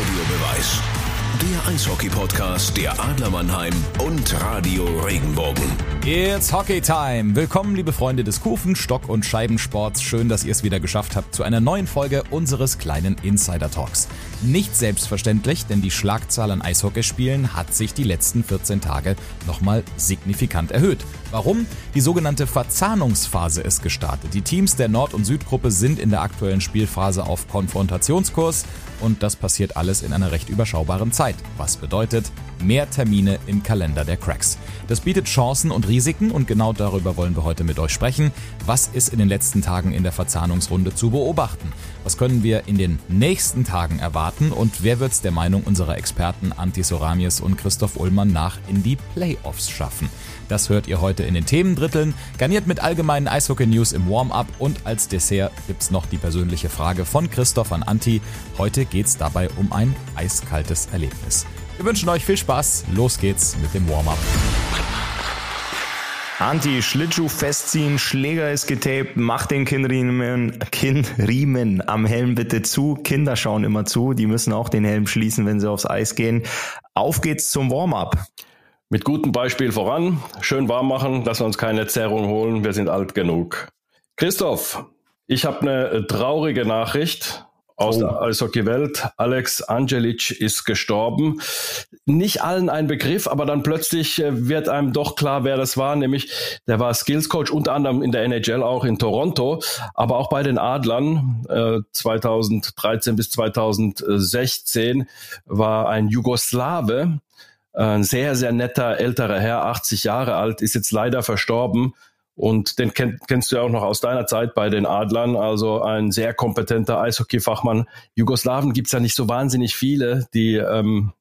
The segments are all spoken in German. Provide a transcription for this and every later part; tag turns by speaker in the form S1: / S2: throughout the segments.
S1: Audiobeweis. Der Eishockey-Podcast der Adler Mannheim und Radio Regenbogen.
S2: It's Hockey Time. Willkommen, liebe Freunde des Kufen, Stock und Scheibensports. Schön, dass ihr es wieder geschafft habt zu einer neuen Folge unseres kleinen Insider Talks. Nicht selbstverständlich, denn die Schlagzahl an Eishockeyspielen hat sich die letzten 14 Tage nochmal signifikant erhöht. Warum? Die sogenannte Verzahnungsphase ist gestartet. Die Teams der Nord- und Südgruppe sind in der aktuellen Spielphase auf Konfrontationskurs und das passiert alles in einer recht überschaubaren Zeit. Was bedeutet mehr Termine im Kalender der Cracks. Das bietet Chancen und Risiken und genau darüber wollen wir heute mit euch sprechen. Was ist in den letzten Tagen in der Verzahnungsrunde zu beobachten? Was können wir in den nächsten Tagen erwarten und wer wird es der Meinung unserer Experten Antti Soramies und Christoph Ullmann nach in die Playoffs schaffen? Das hört ihr heute in den Themendritteln, garniert mit allgemeinen Eishockey-News im Warm-up und als Dessert gibt's noch die persönliche Frage von Christoph an Anti. Heute geht's dabei um ein eiskaltes Erlebnis. Wir wünschen euch viel Spaß. Los geht's mit dem Warm-up.
S3: Anti, Schlittschuh festziehen, Schläger ist getaped, mach den Kinnriemen, Kinnriemen am Helm bitte zu. Kinder schauen immer zu, die müssen auch den Helm schließen, wenn sie aufs Eis gehen. Auf geht's zum Warm-up.
S4: Mit gutem Beispiel voran, schön warm machen, dass wir uns keine Zerrung holen, wir sind alt genug. Christoph, ich habe eine traurige Nachricht aus oh. der Eishockey-Welt. Alex Angelic ist gestorben. Nicht allen ein Begriff, aber dann plötzlich äh, wird einem doch klar, wer das war. Nämlich, der war Skills-Coach, unter anderem in der NHL, auch in Toronto, aber auch bei den Adlern. Äh, 2013 bis 2016 war ein Jugoslawe, ein sehr, sehr netter älterer Herr, 80 Jahre alt, ist jetzt leider verstorben. Und den kenn, kennst du ja auch noch aus deiner Zeit bei den Adlern, also ein sehr kompetenter Eishockey-Fachmann. Jugoslawen gibt's ja nicht so wahnsinnig viele, die, ähm,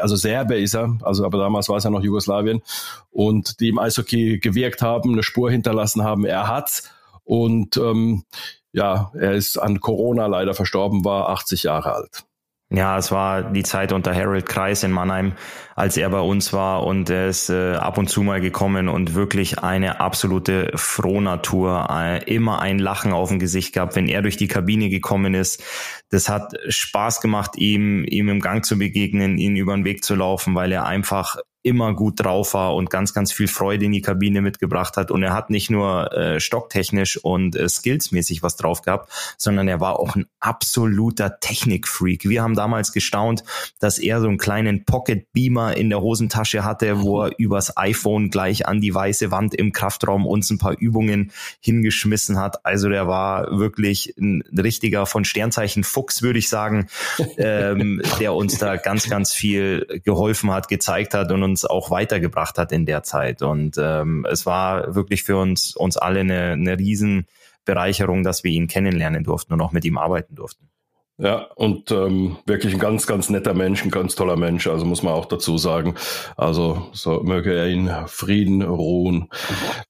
S4: also Serbe ist er, also aber damals war es ja noch Jugoslawien, und die im Eishockey gewirkt haben, eine Spur hinterlassen haben. Er hat's. Und ähm, ja, er ist an Corona leider verstorben, war 80 Jahre alt.
S3: Ja, es war die Zeit unter Harold Kreis in Mannheim, als er bei uns war und er ist äh, ab und zu mal gekommen und wirklich eine absolute Frohnatur, äh, immer ein Lachen auf dem Gesicht gehabt, wenn er durch die Kabine gekommen ist. Das hat Spaß gemacht, ihm, ihm im Gang zu begegnen, ihn über den Weg zu laufen, weil er einfach immer gut drauf war und ganz, ganz viel Freude in die Kabine mitgebracht hat. Und er hat nicht nur äh, stocktechnisch und äh, skillsmäßig was drauf gehabt, sondern er war auch ein absoluter Technikfreak. Wir haben damals gestaunt, dass er so einen kleinen Pocket Beamer in der Hosentasche hatte, wo er übers iPhone gleich an die weiße Wand im Kraftraum uns ein paar Übungen hingeschmissen hat. Also der war wirklich ein richtiger von Sternzeichen Fuchs, würde ich sagen, ähm, der uns da ganz, ganz viel geholfen hat, gezeigt hat und uns uns auch weitergebracht hat in der Zeit. Und ähm, es war wirklich für uns, uns alle eine, eine Riesenbereicherung, dass wir ihn kennenlernen durften und auch mit ihm arbeiten durften.
S4: Ja, und ähm, wirklich ein ganz, ganz netter Mensch, ein ganz toller Mensch, also muss man auch dazu sagen. Also so möge er in Frieden ruhen.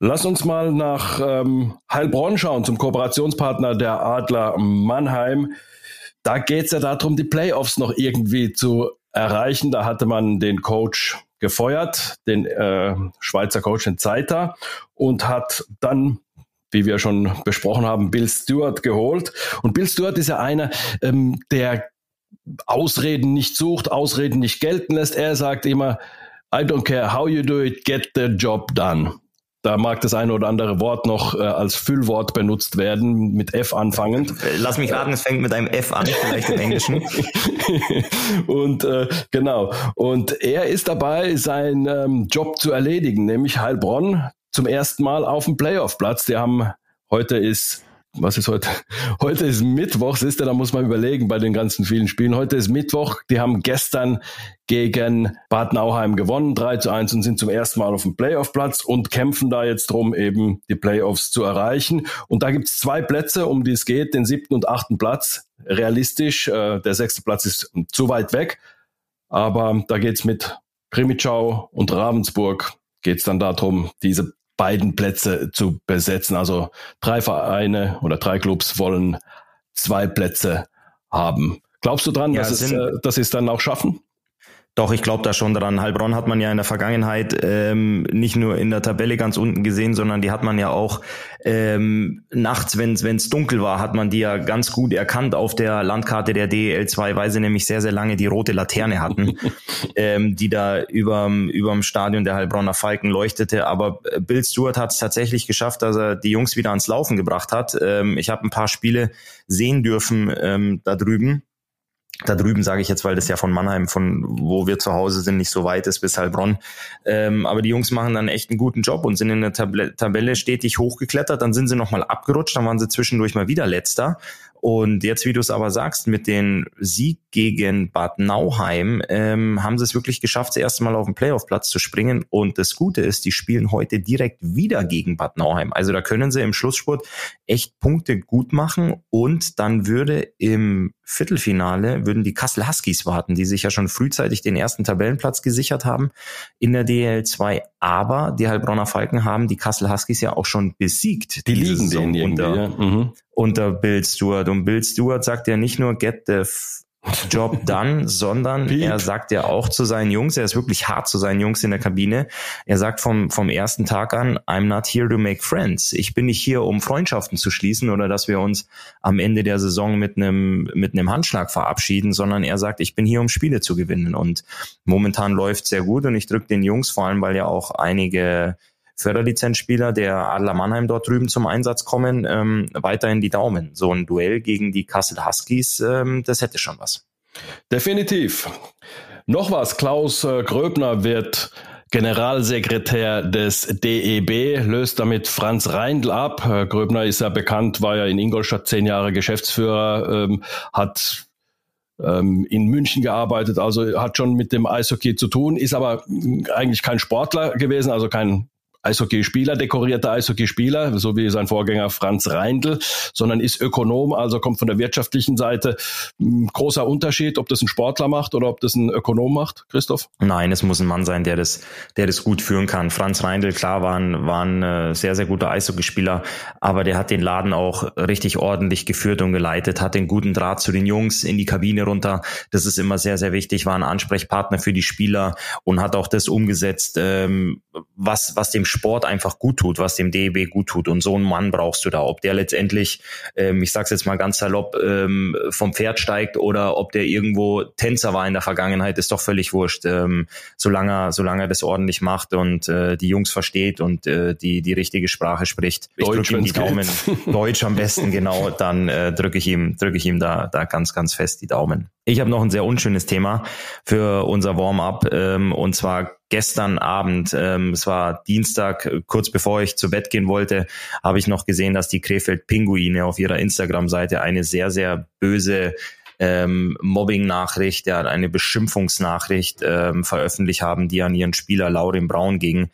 S4: Lass uns mal nach ähm, Heilbronn schauen, zum Kooperationspartner der Adler Mannheim. Da geht's ja darum, die Playoffs noch irgendwie zu erreichen. Da hatte man den Coach gefeuert, den äh, Schweizer Coach in Zeiter und hat dann wie wir schon besprochen haben, Bill Stewart geholt. Und Bill Stewart ist ja einer, ähm, der Ausreden nicht sucht, Ausreden nicht gelten lässt. Er sagt immer, I don't care how you do it, get the job done. Da mag das eine oder andere Wort noch äh, als Füllwort benutzt werden, mit F anfangend.
S3: Lass mich raten, es fängt mit einem F an, vielleicht im Englischen.
S4: und äh, genau. Und er ist dabei, seinen ähm, Job zu erledigen, nämlich Heilbronn zum ersten Mal auf dem Playoff-Platz. Die haben heute ist was ist heute? Heute ist Mittwoch, siehst da muss man überlegen bei den ganzen vielen Spielen. Heute ist Mittwoch, die haben gestern gegen Bad Nauheim gewonnen, 3 zu 1 und sind zum ersten Mal auf dem Playoff-Platz und kämpfen da jetzt drum, eben die Playoffs zu erreichen. Und da gibt's zwei Plätze, um die es geht, den siebten und achten Platz. Realistisch, äh, der sechste Platz ist zu weit weg, aber da geht's mit Primitschau und Ravensburg geht's dann darum, diese beiden Plätze zu besetzen. Also drei Vereine oder drei Clubs wollen zwei Plätze haben. Glaubst du dran, ja, dass, es, äh, dass sie es dann auch schaffen?
S3: Doch, ich glaube da schon dran. Heilbronn hat man ja in der Vergangenheit ähm, nicht nur in der Tabelle ganz unten gesehen, sondern die hat man ja auch ähm, nachts, wenn es dunkel war, hat man die ja ganz gut erkannt auf der Landkarte der DEL 2, weil sie nämlich sehr, sehr lange die rote Laterne hatten, ähm, die da überm, überm Stadion der Heilbronner Falken leuchtete. Aber Bill Stewart hat es tatsächlich geschafft, dass er die Jungs wieder ans Laufen gebracht hat. Ähm, ich habe ein paar Spiele sehen dürfen ähm, da drüben da drüben sage ich jetzt, weil das ja von Mannheim, von wo wir zu Hause sind, nicht so weit ist bis Heilbronn. Ähm, aber die Jungs machen dann echt einen guten Job und sind in der Tabelle stetig hochgeklettert. Dann sind sie nochmal abgerutscht, dann waren sie zwischendurch mal wieder letzter. Und jetzt, wie du es aber sagst, mit den Sieg gegen Bad Nauheim ähm, haben sie es wirklich geschafft, das erste Mal auf den Playoff-Platz zu springen. Und das Gute ist, die spielen heute direkt wieder gegen Bad Nauheim. Also da können sie im Schlussspurt echt Punkte gut machen. Und dann würde im Viertelfinale würden die Kassel Huskies warten, die sich ja schon frühzeitig den ersten Tabellenplatz gesichert haben in der DL2. Aber die Heilbronner Falken haben die Kassel Huskies ja auch schon besiegt.
S4: Die liegen denen unter, ja. mhm.
S3: Unter Bill Stewart. Und Bill Stewart sagt ja nicht nur get the Job done, sondern Piep. er sagt ja auch zu seinen Jungs, er ist wirklich hart zu seinen Jungs in der Kabine. Er sagt vom, vom ersten Tag an, I'm not here to make friends. Ich bin nicht hier, um Freundschaften zu schließen oder dass wir uns am Ende der Saison mit einem, mit einem Handschlag verabschieden, sondern er sagt, ich bin hier, um Spiele zu gewinnen. Und momentan läuft sehr gut und ich drücke den Jungs, vor allem weil ja auch einige Förderlizenzspieler der Adler Mannheim dort drüben zum Einsatz kommen, ähm, weiterhin die Daumen. So ein Duell gegen die Kassel Huskies, ähm, das hätte schon was.
S4: Definitiv. Noch was, Klaus äh, Gröbner wird Generalsekretär des DEB, löst damit Franz Reindl ab. Äh, Gröbner ist ja bekannt, war ja in Ingolstadt zehn Jahre Geschäftsführer, ähm, hat ähm, in München gearbeitet, also hat schon mit dem Eishockey zu tun, ist aber eigentlich kein Sportler gewesen, also kein Eishockeyspieler, dekorierter Eishockeyspieler, so wie sein Vorgänger Franz Reindl, sondern ist Ökonom, also kommt von der wirtschaftlichen Seite. Hm, großer Unterschied, ob das ein Sportler macht oder ob das ein Ökonom macht, Christoph?
S3: Nein, es muss ein Mann sein, der das, der das gut führen kann. Franz Reindl, klar, war ein, war ein äh, sehr, sehr guter Eishockeyspieler, aber der hat den Laden auch richtig ordentlich geführt und geleitet, hat den guten Draht zu den Jungs in die Kabine runter. Das ist immer sehr, sehr wichtig, war ein Ansprechpartner für die Spieler und hat auch das umgesetzt, ähm, was, was dem Sport einfach gut tut, was dem DEB gut tut. Und so einen Mann brauchst du da. Ob der letztendlich, ähm, ich sag's jetzt mal ganz salopp, ähm, vom Pferd steigt oder ob der irgendwo Tänzer war in der Vergangenheit, ist doch völlig wurscht. Ähm, solange, solange er das ordentlich macht und äh, die Jungs versteht und äh, die, die richtige Sprache spricht.
S4: Ich drücke ihm die Daumen.
S3: Deutsch am besten, genau. Dann äh, drücke ich ihm, drücke ich ihm da, da ganz, ganz fest die Daumen. Ich habe noch ein sehr unschönes Thema für unser Warm-up ähm, und zwar gestern Abend, ähm, es war Dienstag, kurz bevor ich zu Bett gehen wollte, habe ich noch gesehen, dass die Krefeld Pinguine auf ihrer Instagram-Seite eine sehr, sehr böse ähm, Mobbing-Nachricht, ja, eine Beschimpfungsnachricht ähm, veröffentlicht haben, die an ihren Spieler Laurin Braun ging.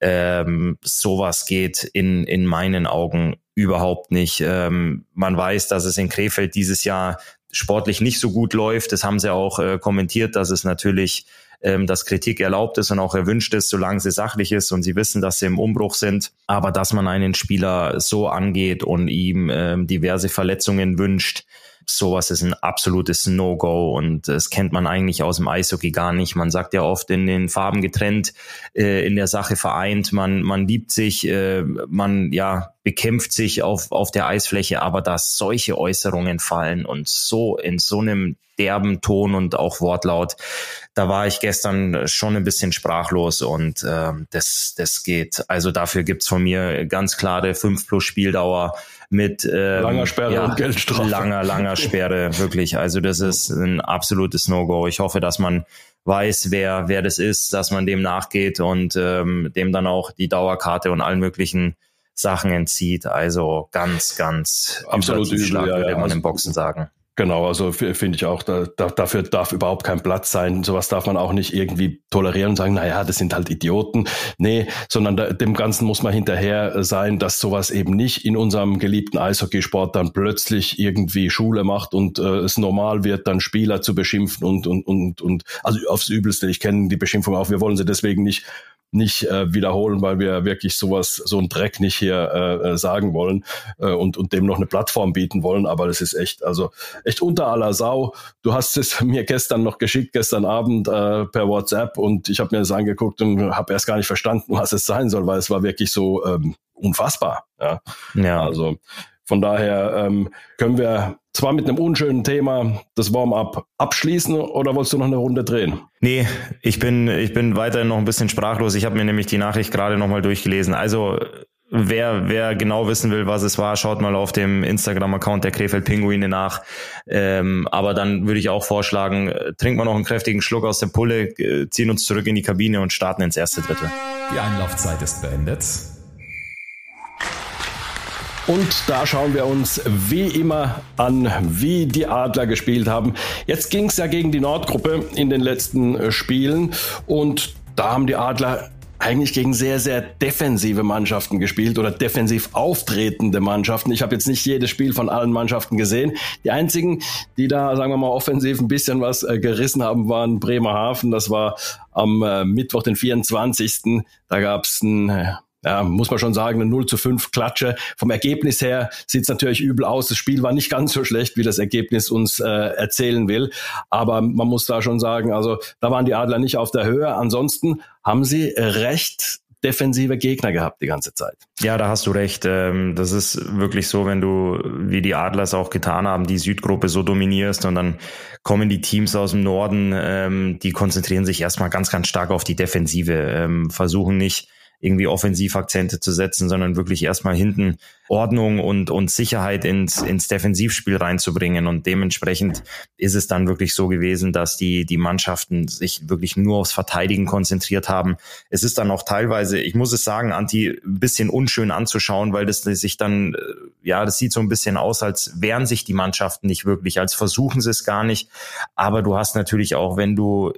S3: Ähm, sowas geht in, in meinen Augen überhaupt nicht. Ähm, man weiß, dass es in Krefeld dieses Jahr sportlich nicht so gut läuft. Das haben sie auch äh, kommentiert, dass es natürlich ähm, dass Kritik erlaubt ist und auch erwünscht ist, solange sie sachlich ist und sie wissen, dass sie im Umbruch sind. Aber dass man einen Spieler so angeht und ihm ähm, diverse Verletzungen wünscht, sowas ist ein absolutes No-Go und das kennt man eigentlich aus dem Eishockey gar nicht. Man sagt ja oft in den Farben getrennt, äh, in der Sache vereint, man, man liebt sich, äh, man ja bekämpft sich auf, auf der Eisfläche, aber dass solche Äußerungen fallen und so in so einem derben Ton und auch Wortlaut, da war ich gestern schon ein bisschen sprachlos und äh, das, das geht. Also dafür gibt's von mir ganz klare 5 plus Spieldauer mit
S4: ähm, langer Sperre ja, und Geldstrafe.
S3: Langer, langer Sperre, wirklich. Also das ist ein absolutes No-Go. Ich hoffe, dass man weiß, wer, wer das ist, dass man dem nachgeht und ähm, dem dann auch die Dauerkarte und allen möglichen Sachen entzieht. Also ganz, ganz
S4: absolut übel,
S3: ja, ja, würde man also, im Boxen sagen.
S4: Genau, also finde ich auch, da, da, dafür darf überhaupt kein Platz sein. Sowas darf man auch nicht irgendwie tolerieren und sagen, na ja, das sind halt Idioten. Nee, sondern da, dem Ganzen muss man hinterher sein, dass sowas eben nicht in unserem geliebten Eishockeysport dann plötzlich irgendwie Schule macht und äh, es normal wird, dann Spieler zu beschimpfen und, und, und, und also aufs Übelste. Ich kenne die Beschimpfung auch, wir wollen sie deswegen nicht nicht äh, wiederholen, weil wir wirklich sowas, so ein Dreck nicht hier äh, äh, sagen wollen äh, und, und dem noch eine Plattform bieten wollen. Aber das ist echt, also echt unter aller Sau. Du hast es mir gestern noch geschickt, gestern Abend äh, per WhatsApp und ich habe mir das angeguckt und habe erst gar nicht verstanden, was es sein soll, weil es war wirklich so ähm, unfassbar. Ja. ja. Also von daher ähm, können wir zwar mit einem unschönen Thema das Warm-up abschließen oder wolltest du noch eine Runde drehen?
S3: Nee, ich bin, ich bin weiterhin noch ein bisschen sprachlos. Ich habe mir nämlich die Nachricht gerade nochmal durchgelesen. Also wer, wer genau wissen will, was es war, schaut mal auf dem Instagram-Account der Krefeld Pinguine nach. Ähm, aber dann würde ich auch vorschlagen, äh, trinken wir noch einen kräftigen Schluck aus der Pulle, äh, ziehen uns zurück in die Kabine und starten ins erste Drittel.
S2: Die Einlaufzeit ist beendet.
S4: Und da schauen wir uns wie immer an, wie die Adler gespielt haben. Jetzt ging es ja gegen die Nordgruppe in den letzten äh, Spielen und da haben die Adler eigentlich gegen sehr, sehr defensive Mannschaften gespielt oder defensiv auftretende Mannschaften. Ich habe jetzt nicht jedes Spiel von allen Mannschaften gesehen. Die einzigen, die da, sagen wir mal, offensiv ein bisschen was äh, gerissen haben, waren Bremerhaven. Das war am äh, Mittwoch, den 24. Da gab es ein äh, ja, muss man schon sagen, eine 0 zu 5 Klatsche. Vom Ergebnis her sieht es natürlich übel aus. Das Spiel war nicht ganz so schlecht, wie das Ergebnis uns äh, erzählen will. Aber man muss da schon sagen, also da waren die Adler nicht auf der Höhe. Ansonsten haben sie recht defensive Gegner gehabt die ganze Zeit.
S3: Ja, da hast du recht. Ähm, das ist wirklich so, wenn du, wie die Adlers auch getan haben, die Südgruppe so dominierst und dann kommen die Teams aus dem Norden, ähm, die konzentrieren sich erstmal ganz, ganz stark auf die Defensive, ähm, versuchen nicht irgendwie Offensivakzente zu setzen, sondern wirklich erstmal hinten Ordnung und, und Sicherheit ins, ins Defensivspiel reinzubringen. Und dementsprechend ist es dann wirklich so gewesen, dass die, die Mannschaften sich wirklich nur aufs Verteidigen konzentriert haben. Es ist dann auch teilweise, ich muss es sagen, Anti, ein bisschen unschön anzuschauen, weil das sich dann, äh, ja, das sieht so ein bisschen aus, als wären sich die Mannschaften nicht wirklich, als versuchen sie es gar nicht. Aber du hast natürlich auch, wenn du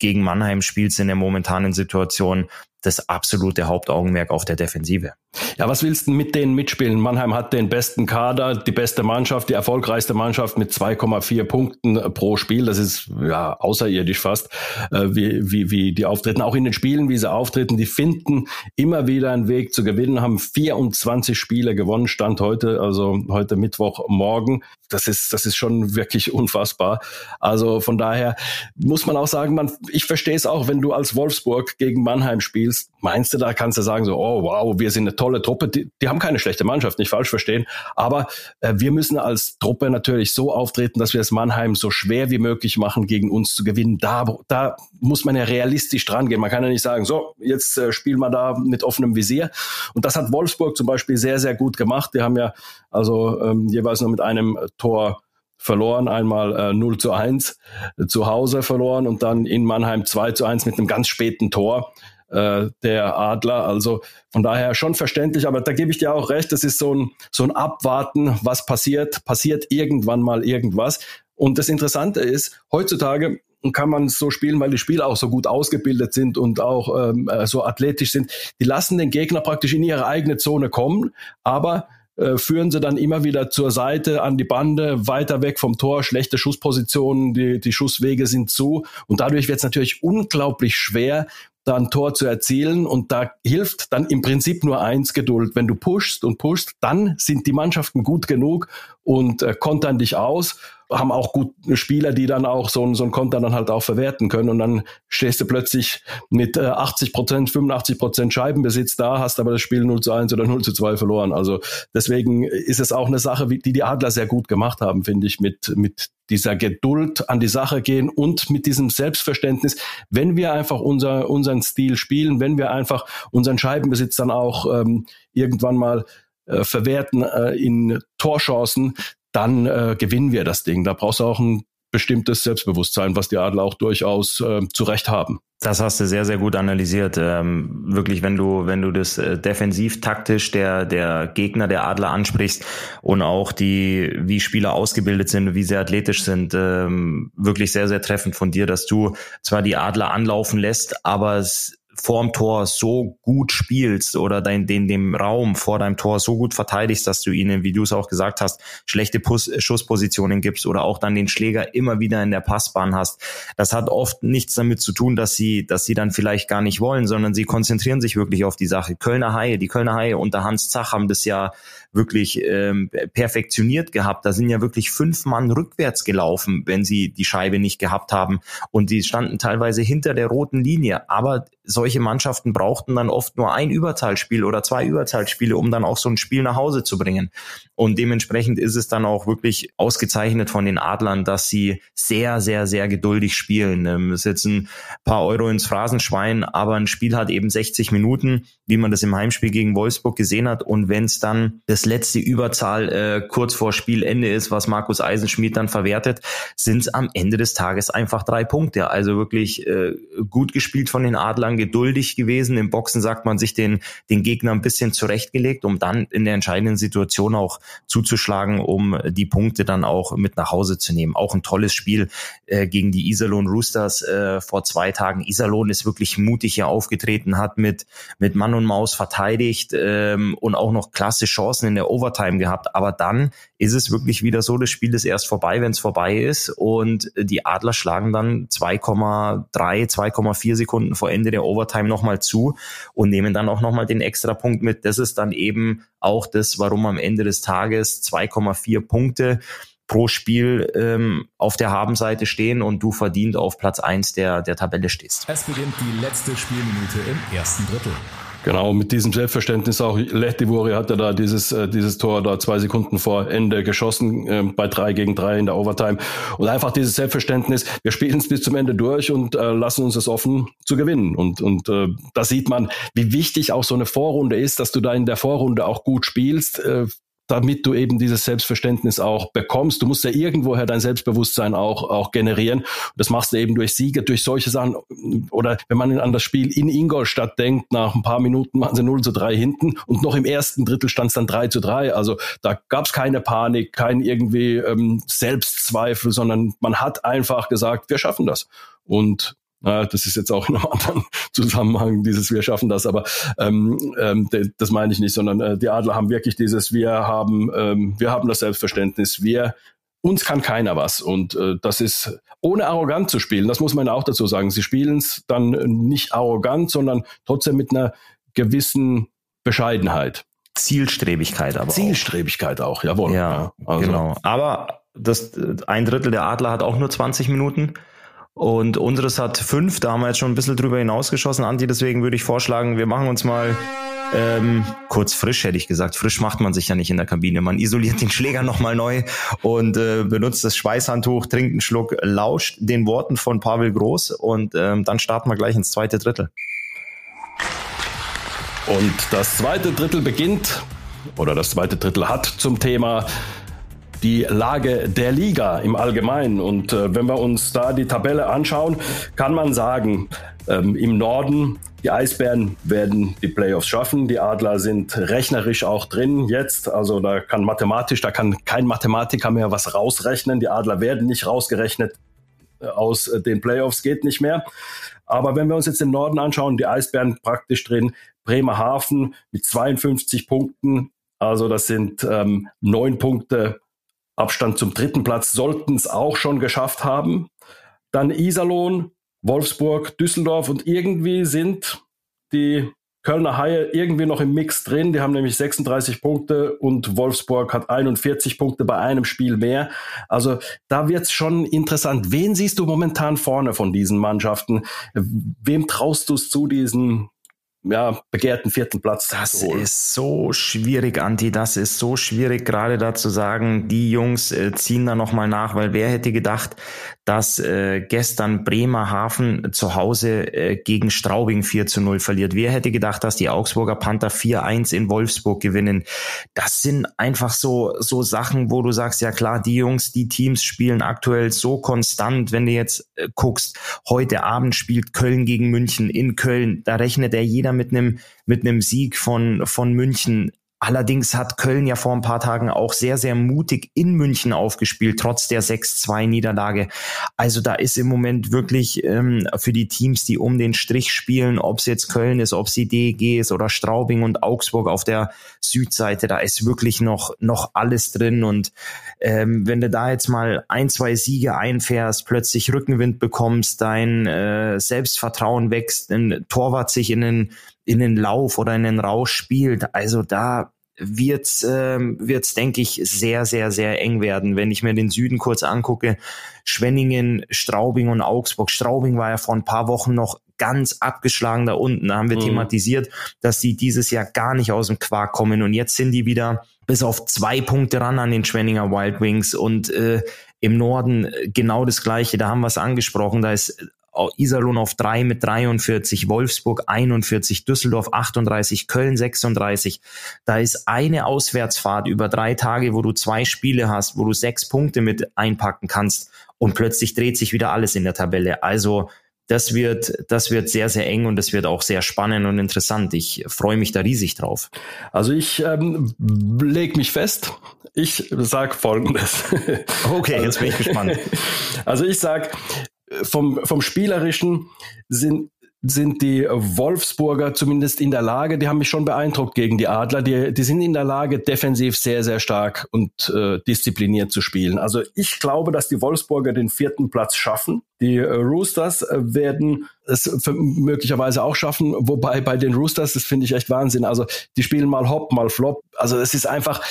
S3: gegen Mannheim spielst in der momentanen Situation, das absolute Hauptaugenmerk auf der Defensive.
S4: Ja, was willst du mit denen mitspielen? Mannheim hat den besten Kader, die beste Mannschaft, die erfolgreichste Mannschaft mit 2,4 Punkten pro Spiel. Das ist ja außerirdisch fast, äh, wie, wie, wie die auftreten. Auch in den Spielen, wie sie auftreten, die finden immer wieder einen Weg zu gewinnen, haben 24 Spiele gewonnen, Stand heute, also heute Mittwochmorgen. Das ist, das ist schon wirklich unfassbar. Also von daher muss man auch sagen, man, ich verstehe es auch, wenn du als Wolfsburg gegen Mannheim spielst, meinst du, da kannst du sagen so, oh wow, wir sind eine tolle Truppe. Die, die haben keine schlechte Mannschaft, nicht falsch verstehen. Aber äh, wir müssen als Truppe natürlich so auftreten, dass wir es Mannheim so schwer wie möglich machen, gegen uns zu gewinnen. Da, da muss man ja realistisch dran gehen. Man kann ja nicht sagen, so, jetzt äh, spielen wir da mit offenem Visier. Und das hat Wolfsburg zum Beispiel sehr, sehr gut gemacht. Die haben ja also ähm, jeweils nur mit einem Tor verloren, einmal äh, 0 zu 1 äh, zu Hause verloren und dann in Mannheim 2 zu 1 mit einem ganz späten Tor äh, der Adler. Also von daher schon verständlich, aber da gebe ich dir auch recht, das ist so ein, so ein Abwarten, was passiert, passiert irgendwann mal irgendwas. Und das Interessante ist, heutzutage kann man so spielen, weil die Spieler auch so gut ausgebildet sind und auch ähm, äh, so athletisch sind. Die lassen den Gegner praktisch in ihre eigene Zone kommen, aber äh, führen sie dann immer wieder zur Seite an die Bande, weiter weg vom Tor, schlechte Schusspositionen, die, die Schusswege sind zu und dadurch wird es natürlich unglaublich schwer, da ein Tor zu erzielen. Und da hilft dann im Prinzip nur eins Geduld. Wenn du pushst und pushst, dann sind die Mannschaften gut genug und äh, kontern dich aus haben auch gut Spieler, die dann auch so, so ein Konter dann halt auch verwerten können. Und dann stehst du plötzlich mit äh, 80 Prozent, 85 Prozent Scheibenbesitz da, hast aber das Spiel 0 zu 1 oder 0 zu 2 verloren. Also deswegen ist es auch eine Sache, die die Adler sehr gut gemacht haben, finde ich, mit, mit dieser Geduld an die Sache gehen und mit diesem Selbstverständnis, wenn wir einfach unser, unseren Stil spielen, wenn wir einfach unseren Scheibenbesitz dann auch ähm, irgendwann mal äh, verwerten äh, in Torchancen, dann äh, gewinnen wir das Ding. Da brauchst du auch ein bestimmtes Selbstbewusstsein, was die Adler auch durchaus äh, zu Recht haben.
S3: Das hast du sehr, sehr gut analysiert. Ähm, wirklich, wenn du, wenn du das äh, defensiv taktisch der, der Gegner der Adler ansprichst und auch die, wie Spieler ausgebildet sind, wie sie athletisch sind, ähm, wirklich sehr, sehr treffend von dir, dass du zwar die Adler anlaufen lässt, aber es vorm Tor so gut spielst oder dein, den, dem Raum vor deinem Tor so gut verteidigst, dass du ihnen, wie du es auch gesagt hast, schlechte Pus Schusspositionen gibst oder auch dann den Schläger immer wieder in der Passbahn hast. Das hat oft nichts damit zu tun, dass sie, dass sie dann vielleicht gar nicht wollen, sondern sie konzentrieren sich wirklich auf die Sache. Kölner Haie, die Kölner Haie unter Hans Zach haben das ja wirklich ähm, perfektioniert gehabt. Da sind ja wirklich fünf Mann rückwärts gelaufen, wenn sie die Scheibe nicht gehabt haben. Und die standen teilweise hinter der roten Linie. Aber solche Mannschaften brauchten dann oft nur ein Überzahlspiel oder zwei Überzahlspiele, um dann auch so ein Spiel nach Hause zu bringen. Und dementsprechend ist es dann auch wirklich ausgezeichnet von den Adlern, dass sie sehr, sehr, sehr geduldig spielen. Ähm, ist jetzt ein paar Euro ins Phrasenschwein, aber ein Spiel hat eben 60 Minuten, wie man das im Heimspiel gegen Wolfsburg gesehen hat. Und wenn es dann das letzte Überzahl äh, kurz vor Spielende ist, was Markus Eisenschmidt dann verwertet, sind es am Ende des Tages einfach drei Punkte. Also wirklich äh, gut gespielt von den Adlern, geduldig gewesen. Im Boxen sagt man sich den, den Gegner ein bisschen zurechtgelegt, um dann in der entscheidenden Situation auch zuzuschlagen, um die Punkte dann auch mit nach Hause zu nehmen. Auch ein tolles Spiel äh, gegen die Iserlohn Roosters äh, vor zwei Tagen. Iserlohn ist wirklich mutig hier aufgetreten, hat mit, mit Mann und Maus verteidigt ähm, und auch noch klasse Chancen in der Overtime gehabt. Aber dann ist es wirklich wieder so, das Spiel ist erst vorbei, wenn es vorbei ist. Und die Adler schlagen dann 2,3, 2,4 Sekunden vor Ende der Overtime nochmal zu und nehmen dann auch nochmal den extra Punkt mit. Das ist dann eben auch das, warum am Ende des Tages 2,4 Punkte pro Spiel ähm, auf der Habenseite stehen und du verdient auf Platz eins der, der Tabelle stehst.
S2: Es beginnt die letzte Spielminute im ersten Drittel.
S4: Genau, mit diesem Selbstverständnis auch. Lehtivori hatte da dieses, äh, dieses Tor da zwei Sekunden vor Ende geschossen, äh, bei drei gegen drei in der Overtime. Und einfach dieses Selbstverständnis, wir spielen es bis zum Ende durch und äh, lassen uns es offen zu gewinnen. Und, und äh, da sieht man, wie wichtig auch so eine Vorrunde ist, dass du da in der Vorrunde auch gut spielst. Äh, damit du eben dieses Selbstverständnis auch bekommst. Du musst ja irgendwoher dein Selbstbewusstsein auch, auch generieren. das machst du eben durch Siege, durch solche Sachen. Oder wenn man an das Spiel in Ingolstadt denkt, nach ein paar Minuten waren sie 0 zu 3 hinten und noch im ersten Drittel stand es dann 3 zu 3. Also da gab es keine Panik, kein irgendwie ähm, Selbstzweifel, sondern man hat einfach gesagt, wir schaffen das. Und das ist jetzt auch in einem anderen Zusammenhang, dieses Wir schaffen das, aber ähm, ähm, das meine ich nicht, sondern äh, die Adler haben wirklich dieses Wir haben, ähm, wir haben das Selbstverständnis, wir uns kann keiner was. Und äh, das ist ohne arrogant zu spielen, das muss man auch dazu sagen. Sie spielen es dann nicht arrogant, sondern trotzdem mit einer gewissen Bescheidenheit.
S3: Zielstrebigkeit aber
S4: Zielstrebigkeit auch, auch jawohl.
S3: Ja, ja also. genau. Aber das ein Drittel der Adler hat auch nur 20 Minuten. Und unseres hat fünf, da haben wir jetzt schon ein bisschen drüber hinausgeschossen, Anti. Deswegen würde ich vorschlagen, wir machen uns mal ähm, kurz frisch, hätte ich gesagt. Frisch macht man sich ja nicht in der Kabine. Man isoliert den Schläger nochmal neu und äh, benutzt das Schweißhandtuch, trinkt einen Schluck, lauscht den Worten von Pavel Groß und ähm, dann starten wir gleich ins zweite Drittel.
S4: Und das zweite Drittel beginnt, oder das zweite Drittel hat zum Thema die Lage der Liga im Allgemeinen. Und äh, wenn wir uns da die Tabelle anschauen, kann man sagen, ähm, im Norden, die Eisbären werden die Playoffs schaffen. Die Adler sind rechnerisch auch drin jetzt. Also da kann mathematisch, da kann kein Mathematiker mehr was rausrechnen. Die Adler werden nicht rausgerechnet äh, aus äh, den Playoffs, geht nicht mehr. Aber wenn wir uns jetzt den Norden anschauen, die Eisbären praktisch drin, Bremerhaven mit 52 Punkten, also das sind ähm, neun Punkte Abstand zum dritten Platz sollten es auch schon geschafft haben. Dann Iserlohn, Wolfsburg, Düsseldorf und irgendwie sind die Kölner Haie irgendwie noch im Mix drin. Die haben nämlich 36 Punkte und Wolfsburg hat 41 Punkte bei einem Spiel mehr. Also da wird es schon interessant. Wen siehst du momentan vorne von diesen Mannschaften? Wem traust du es zu, diesen ja, begehrten vierten Platz.
S3: Das ist so schwierig, Anti. Das ist so schwierig, gerade da zu sagen, die Jungs äh, ziehen da nochmal nach, weil wer hätte gedacht, dass äh, gestern Bremerhaven zu Hause äh, gegen Straubing 4 zu 0 verliert. Wer hätte gedacht, dass die Augsburger Panther 4-1 in Wolfsburg gewinnen? Das sind einfach so, so Sachen, wo du sagst, ja klar, die Jungs, die Teams spielen aktuell so konstant. Wenn du jetzt äh, guckst, heute Abend spielt Köln gegen München in Köln, da rechnet er jeder mit einem, mit einem Sieg von, von München Allerdings hat Köln ja vor ein paar Tagen auch sehr, sehr mutig in München aufgespielt, trotz der 6-2-Niederlage. Also da ist im Moment wirklich ähm, für die Teams, die um den Strich spielen, ob es jetzt Köln ist, ob es die DEG ist oder Straubing und Augsburg auf der Südseite, da ist wirklich noch, noch alles drin. Und ähm, wenn du da jetzt mal ein, zwei Siege einfährst, plötzlich Rückenwind bekommst, dein äh, Selbstvertrauen wächst, ein Torwart sich in den in den Lauf oder in den Rausch spielt. Also da wird's ähm, wird's denke ich sehr sehr sehr eng werden, wenn ich mir den Süden kurz angucke. Schwenningen, Straubing und Augsburg. Straubing war ja vor ein paar Wochen noch ganz abgeschlagen da unten. Da haben wir mhm. thematisiert, dass sie dieses Jahr gar nicht aus dem Quark kommen und jetzt sind die wieder bis auf zwei Punkte ran an den Schwenninger Wild Wings und äh, im Norden genau das gleiche. Da haben wir es angesprochen. Da ist Iserlohn auf drei mit 43, Wolfsburg 41, Düsseldorf 38, Köln 36. Da ist eine Auswärtsfahrt über drei Tage, wo du zwei Spiele hast, wo du sechs Punkte mit einpacken kannst und plötzlich dreht sich wieder alles in der Tabelle. Also das wird, das wird sehr, sehr eng und das wird auch sehr spannend und interessant. Ich freue mich da riesig drauf.
S4: Also ich ähm, leg mich fest. Ich sag Folgendes.
S3: Okay, jetzt bin ich gespannt.
S4: Also ich sag, vom, vom Spielerischen sind sind die Wolfsburger zumindest in der Lage, die haben mich schon beeindruckt gegen die Adler, die, die sind in der Lage, defensiv sehr, sehr stark und äh, diszipliniert zu spielen. Also ich glaube, dass die Wolfsburger den vierten Platz schaffen. Die äh, Roosters äh, werden es möglicherweise auch schaffen, wobei bei den Roosters, das finde ich echt Wahnsinn. Also die spielen mal Hop, mal Flop. Also es ist einfach,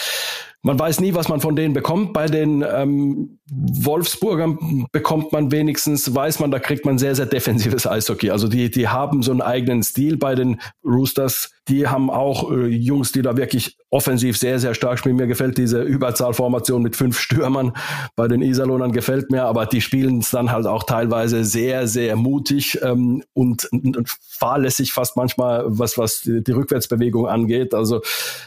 S4: man weiß nie, was man von denen bekommt. Bei den ähm, Wolfsburgern bekommt man wenigstens, weiß man, da kriegt man sehr, sehr defensives Eishockey. Also die, die haben so einen eigenen Stil bei den Roosters. Die haben auch äh, Jungs, die da wirklich offensiv sehr, sehr stark spielen. Mir gefällt diese Überzahlformation mit fünf Stürmern. Bei den Iserlohnern gefällt mir, aber die spielen es dann halt auch teilweise sehr, sehr mutig ähm, und, und fahrlässig fast manchmal, was, was die, Rückwärtsbewegung angeht. Also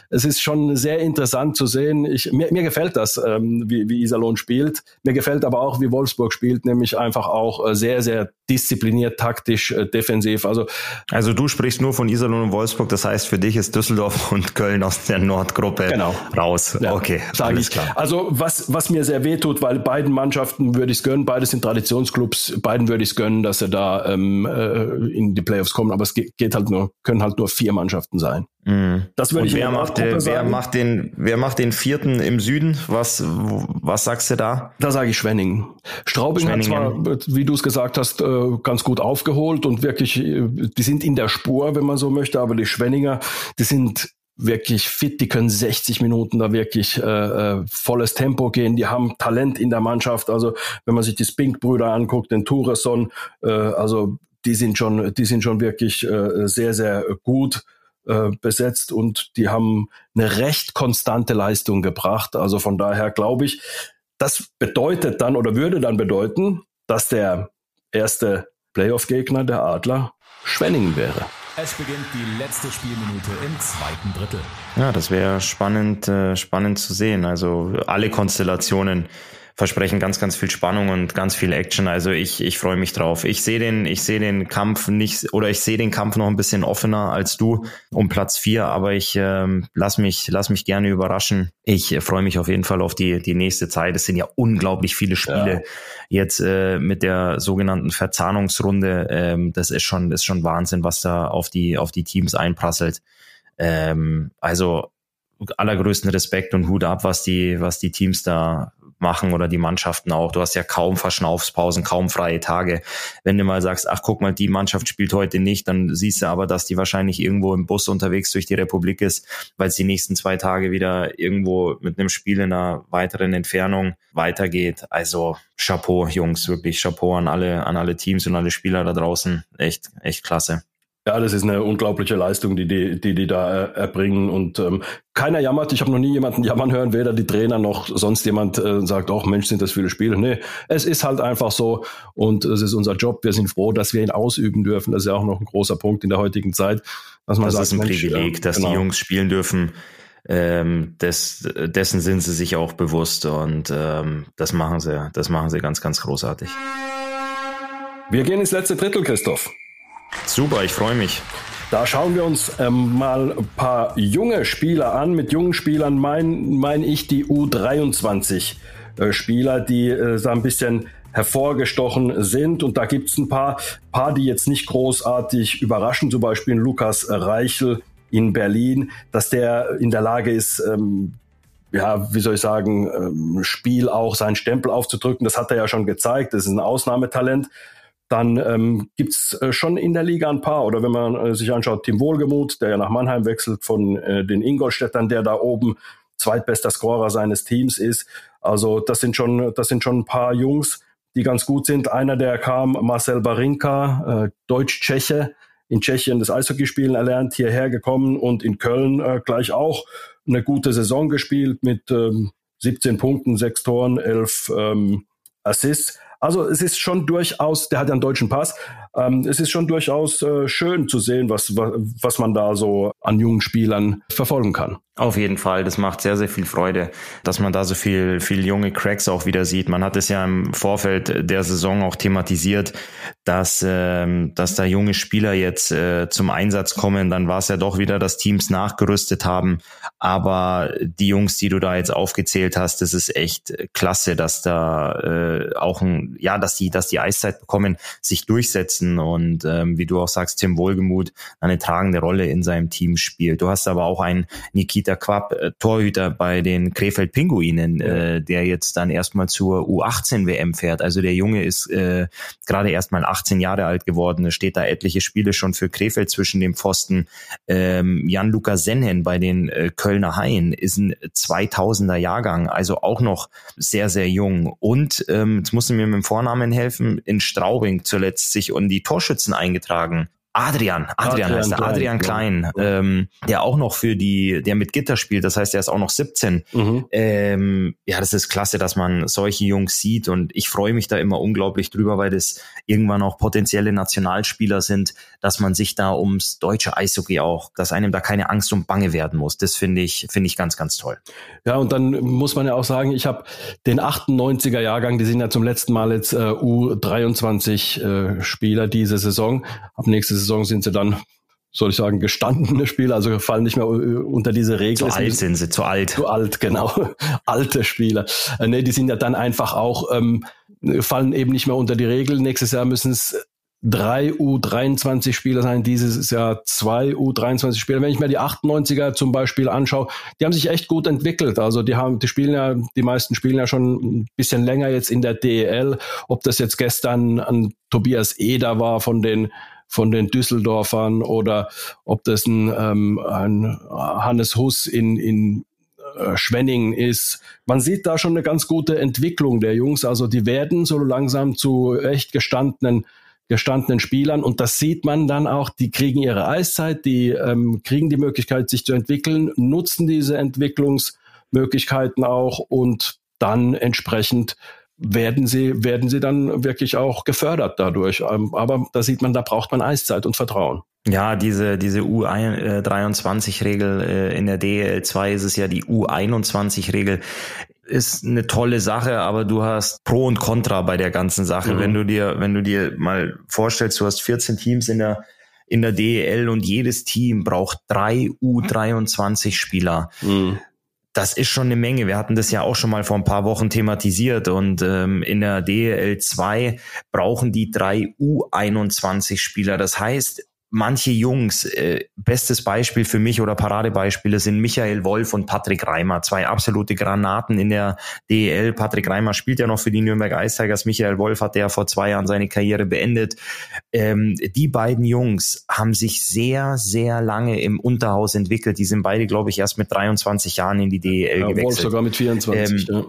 S4: es ist schon sehr interessant zu sehen. Ich, mir, mir gefällt das, ähm, wie, wie Iserlohn spielt. Mir gefällt aber auch, wie Wolfsburg spielt, nämlich einfach auch äh, sehr, sehr diszipliniert, taktisch, äh, defensiv. Also,
S3: also du sprichst nur von Iserlohn und Wolfsburg, das heißt für dich ist Düsseldorf und Köln aus der Nordgruppe
S4: genau.
S3: raus.
S4: Ja, okay, sage ich. Klar. Also was, was mir sehr weh tut, weil beiden Mannschaften würde ich es gönnen, beide sind Traditionsclubs, beiden würde ich es gönnen, dass sie da ähm, äh, in die Playoffs kommen, aber es geht, geht halt nur, können halt nur vier Mannschaften sein.
S3: Mhm. Das würde ich wer macht, der, wer macht den wer macht den vierten im Süden? Was was sagst du da?
S4: Da sage ich Schwenningen. Straubing hat zwar, wie du es gesagt hast, äh, ganz gut aufgeholt und wirklich, äh, die sind in der Spur, wenn man so möchte, aber die Schwenninger, die sind wirklich fit, die können 60 Minuten da wirklich äh, äh, volles Tempo gehen, die haben Talent in der Mannschaft. Also wenn man sich die Spink-Brüder anguckt, den Toureson, äh, also die sind schon, die sind schon wirklich äh, sehr, sehr gut äh, besetzt und die haben eine recht konstante Leistung gebracht. Also von daher glaube ich, das bedeutet dann oder würde dann bedeuten, dass der erste Playoff-Gegner der Adler Schwenningen wäre.
S2: Es beginnt die letzte Spielminute im zweiten Drittel.
S3: Ja, das wäre spannend, äh, spannend zu sehen. Also alle Konstellationen versprechen ganz, ganz viel Spannung und ganz viel Action. Also ich, ich freue mich drauf. Ich sehe den, ich sehe den Kampf nicht oder ich sehe den Kampf noch ein bisschen offener als du um Platz vier, aber ich ähm, lass mich, lass mich gerne überraschen. Ich äh, freue mich auf jeden Fall auf die, die nächste Zeit. Es sind ja unglaublich viele Spiele ja. jetzt äh, mit der sogenannten Verzahnungsrunde. Ähm, das ist schon, ist schon Wahnsinn, was da auf die, auf die Teams einprasselt. Ähm, also allergrößten Respekt und Hut ab, was die, was die Teams da machen oder die Mannschaften auch. Du hast ja kaum Verschnaufspausen, kaum freie Tage. Wenn du mal sagst, ach guck mal, die Mannschaft spielt heute nicht, dann siehst du aber, dass die wahrscheinlich irgendwo im Bus unterwegs durch die Republik ist, weil es die nächsten zwei Tage wieder irgendwo mit einem Spiel in einer weiteren Entfernung weitergeht. Also Chapeau, Jungs, wirklich Chapeau an alle, an alle Teams und alle Spieler da draußen. Echt, echt klasse.
S4: Ja, das ist eine unglaubliche Leistung, die die, die, die da äh, erbringen. Und ähm, keiner jammert. Ich habe noch nie jemanden jammern hören, weder die Trainer noch sonst jemand äh, sagt, auch Mensch, sind das viele Spiele. Nee, es ist halt einfach so und es ist unser Job. Wir sind froh, dass wir ihn ausüben dürfen. Das ist ja auch noch ein großer Punkt in der heutigen Zeit.
S3: Dass man das sagt, ist ein Mensch, Privileg, dass genau. die Jungs spielen dürfen. Ähm, des, dessen sind sie sich auch bewusst und ähm, das machen sie, das machen sie ganz, ganz großartig.
S4: Wir gehen ins letzte Drittel, Christoph.
S3: Super, ich freue mich.
S4: Da schauen wir uns ähm, mal ein paar junge Spieler an. Mit jungen Spielern meine mein ich die U23 äh, die äh, so ein bisschen hervorgestochen sind. Und da gibt es ein paar, paar, die jetzt nicht großartig überraschen. Zum Beispiel Lukas Reichel in Berlin, dass der in der Lage ist, ähm, ja, wie soll ich sagen, ähm, Spiel auch seinen Stempel aufzudrücken. Das hat er ja schon gezeigt. Das ist ein Ausnahmetalent dann ähm, gibt äh, schon in der Liga ein paar. Oder wenn man äh, sich anschaut, Tim Wohlgemuth, der ja nach Mannheim wechselt von äh, den Ingolstädtern, der da oben zweitbester Scorer seines Teams ist. Also das sind schon, das sind schon ein paar Jungs, die ganz gut sind. Einer, der kam, Marcel Barinka, äh, Deutsch-Tscheche, in Tschechien das Eishockeyspielen erlernt, hierher gekommen und in Köln äh, gleich auch eine gute Saison gespielt mit ähm, 17 Punkten, 6 Toren, 11 ähm, Assists. Also es ist schon durchaus, der hat einen deutschen Pass, ähm, es ist schon durchaus äh, schön zu sehen, was, was, was man da so an jungen Spielern verfolgen kann.
S3: Auf jeden Fall, das macht sehr, sehr viel Freude, dass man da so viel, viel junge Cracks auch wieder sieht. Man hat es ja im Vorfeld der Saison auch thematisiert, dass, ähm, dass da junge Spieler jetzt äh, zum Einsatz kommen. Dann war es ja doch wieder, dass Teams nachgerüstet haben. Aber die Jungs, die du da jetzt aufgezählt hast, das ist echt klasse, dass da äh, auch ein, ja, dass die, dass die Eiszeit bekommen, sich durchsetzen und ähm, wie du auch sagst, Tim Wohlgemuth eine tragende Rolle in seinem Team spielt. Du hast aber auch einen Nikita Dieter Quapp, äh, Torhüter bei den Krefeld Pinguinen, ja. äh, der jetzt dann erstmal zur U18 WM fährt. Also der Junge ist äh, gerade erstmal 18 Jahre alt geworden. Steht da etliche Spiele schon für Krefeld zwischen dem Pfosten. Ähm, Jan-Luca Senhen bei den äh, Kölner Haien ist ein 2000er Jahrgang, also auch noch sehr, sehr jung. Und ähm, jetzt musst du mir mit dem Vornamen helfen, in Straubing zuletzt sich um die Torschützen eingetragen. Adrian, Adrian, Adrian heißt er, Klein, Adrian Klein, ja. ähm, der auch noch für die, der mit Gitter spielt, das heißt, er ist auch noch 17. Mhm. Ähm, ja, das ist klasse, dass man solche Jungs sieht und ich freue mich da immer unglaublich drüber, weil das irgendwann auch potenzielle Nationalspieler sind, dass man sich da ums deutsche Eishockey auch, dass einem da keine Angst und Bange werden muss. Das finde ich, finde ich ganz, ganz toll.
S4: Ja, und dann muss man ja auch sagen, ich habe den 98er Jahrgang, die sind ja zum letzten Mal jetzt äh, U23 äh, Spieler diese Saison, ab nächste Saison sind sie dann, soll ich sagen, gestandene Spieler, also fallen nicht mehr äh, unter diese Regel.
S3: Zu alt sind sie, zu alt.
S4: Zu alt, genau. Alte Spieler. Äh, nee, die sind ja dann einfach auch, ähm, fallen eben nicht mehr unter die Regel. Nächstes Jahr müssen es drei U23 Spieler sein, dieses Jahr zwei U23 Spieler. Wenn ich mir die 98er zum Beispiel anschaue, die haben sich echt gut entwickelt. Also die haben, die spielen ja, die meisten spielen ja schon ein bisschen länger jetzt in der DEL. Ob das jetzt gestern an Tobias Eder war von den von den Düsseldorfern oder ob das ein, ähm, ein Hannes Huss in, in äh, Schwenning ist. Man sieht da schon eine ganz gute Entwicklung der Jungs. Also die werden so langsam zu echt gestandenen gestandenen Spielern und das sieht man dann auch, die kriegen ihre Eiszeit, die ähm, kriegen die Möglichkeit, sich zu entwickeln, nutzen diese Entwicklungsmöglichkeiten auch und dann entsprechend werden sie, werden sie dann wirklich auch gefördert dadurch. Ähm, aber da sieht man, da braucht man Eiszeit und Vertrauen.
S3: Ja, diese, diese U23-Regel äh, in der DL2 ist es ja die U21-Regel ist eine tolle Sache, aber du hast Pro und Contra bei der ganzen Sache. Mhm. Wenn du dir, wenn du dir mal vorstellst, du hast 14 Teams in der in der DEL und jedes Team braucht drei U23 Spieler. Mhm das ist schon eine Menge. Wir hatten das ja auch schon mal vor ein paar Wochen thematisiert und ähm, in der DEL 2 brauchen die drei U21 Spieler. Das heißt, manche Jungs, äh, bestes Beispiel für mich oder Paradebeispiele sind Michael Wolf und Patrick Reimer, zwei absolute Granaten in der DEL. Patrick Reimer spielt ja noch für die Nürnberg Ice Tigers. Michael Wolf hat ja vor zwei Jahren seine Karriere beendet. Ähm, die beiden Jungs haben sich sehr, sehr lange im Unterhaus entwickelt. Die sind beide, glaube ich, erst mit 23 Jahren in die DEL ja, gewechselt. Wolf
S4: sogar mit 24. Ähm, ja.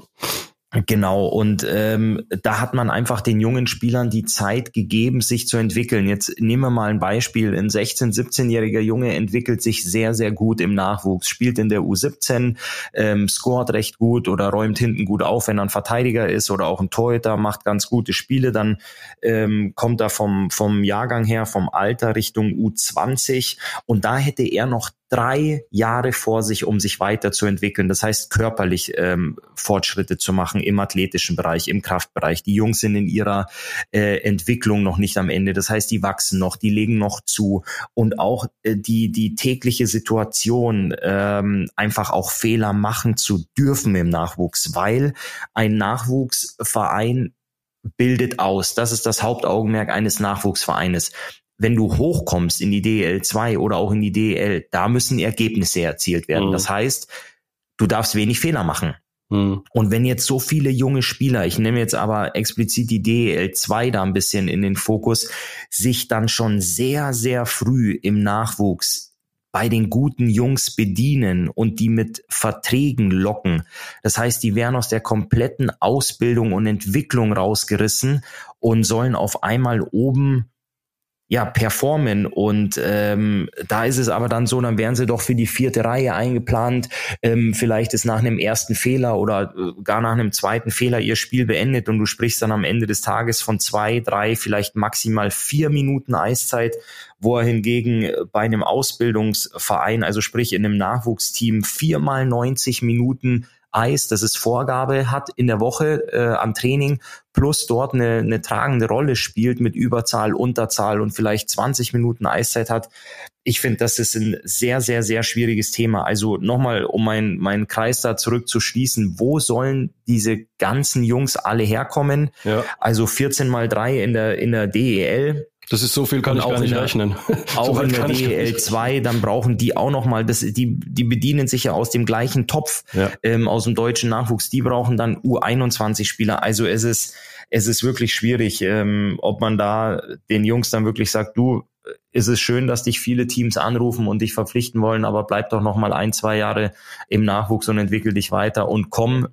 S3: Genau, und ähm, da hat man einfach den jungen Spielern die Zeit gegeben, sich zu entwickeln. Jetzt nehmen wir mal ein Beispiel. Ein 16-, 17-jähriger Junge entwickelt sich sehr, sehr gut im Nachwuchs, spielt in der U17, ähm, scoret recht gut oder räumt hinten gut auf, wenn er ein Verteidiger ist oder auch ein Torhüter, macht ganz gute Spiele. Dann ähm, kommt er vom, vom Jahrgang her, vom Alter Richtung U20 und da hätte er noch drei Jahre vor sich, um sich weiterzuentwickeln. Das heißt, körperlich ähm, Fortschritte zu machen im athletischen Bereich, im Kraftbereich. Die Jungs sind in ihrer äh, Entwicklung noch nicht am Ende. Das heißt, die wachsen noch, die legen noch zu und auch äh, die die tägliche Situation ähm, einfach auch Fehler machen zu dürfen im Nachwuchs, weil ein Nachwuchsverein bildet aus. Das ist das Hauptaugenmerk eines Nachwuchsvereines wenn du hochkommst in die DL 2 oder auch in die DL, da müssen Ergebnisse erzielt werden. Mhm. Das heißt, du darfst wenig Fehler machen. Mhm. Und wenn jetzt so viele junge Spieler, ich nehme jetzt aber explizit die DL 2 da ein bisschen in den Fokus, sich dann schon sehr, sehr früh im Nachwuchs bei den guten Jungs bedienen und die mit Verträgen locken. Das heißt, die werden aus der kompletten Ausbildung und Entwicklung rausgerissen und sollen auf einmal oben ja, performen. Und ähm, da ist es aber dann so, dann wären sie doch für die vierte Reihe eingeplant. Ähm, vielleicht ist nach einem ersten Fehler oder äh, gar nach einem zweiten Fehler ihr Spiel beendet und du sprichst dann am Ende des Tages von zwei, drei, vielleicht maximal vier Minuten Eiszeit, wo er hingegen bei einem Ausbildungsverein, also sprich in einem Nachwuchsteam, viermal 90 Minuten Eis, das es Vorgabe hat in der Woche äh, am Training, plus dort eine, eine tragende Rolle spielt mit Überzahl, Unterzahl und vielleicht 20 Minuten Eiszeit hat. Ich finde, das ist ein sehr, sehr, sehr schwieriges Thema. Also nochmal, um meinen mein Kreis da zurückzuschließen, wo sollen diese ganzen Jungs alle herkommen? Ja. Also 14 mal 3 in der, in der DEL
S4: das ist so viel, kann ich gar nicht
S3: der,
S4: rechnen.
S3: Auch so in der DEL 2, dann brauchen die auch noch mal, das, die, die bedienen sich ja aus dem gleichen Topf, ja. ähm, aus dem deutschen Nachwuchs. Die brauchen dann U21-Spieler. Also es ist, es ist wirklich schwierig, ähm, ob man da den Jungs dann wirklich sagt, du, ist es schön, dass dich viele Teams anrufen und dich verpflichten wollen, aber bleib doch noch mal ein, zwei Jahre im Nachwuchs und entwickel dich weiter und komm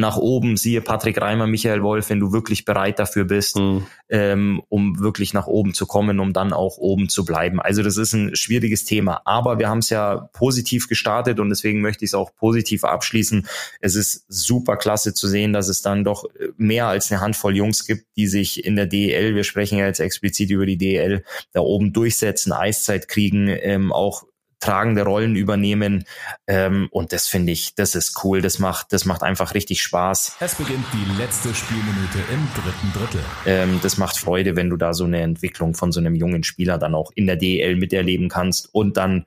S3: nach oben, siehe Patrick Reimer, Michael Wolf, wenn du wirklich bereit dafür bist, mhm. ähm, um wirklich nach oben zu kommen, um dann auch oben zu bleiben. Also das ist ein schwieriges Thema, aber wir haben es ja positiv gestartet und deswegen möchte ich es auch positiv abschließen. Es ist super klasse zu sehen, dass es dann doch mehr als eine Handvoll Jungs gibt, die sich in der DEL, wir sprechen ja jetzt explizit über die DEL, da oben durchsetzen, Eiszeit kriegen, ähm, auch tragende Rollen übernehmen. Ähm, und das finde ich, das ist cool. Das macht, das macht einfach richtig Spaß.
S2: Es beginnt die letzte Spielminute im dritten Drittel.
S3: Ähm, das macht Freude, wenn du da so eine Entwicklung von so einem jungen Spieler dann auch in der DL miterleben kannst und dann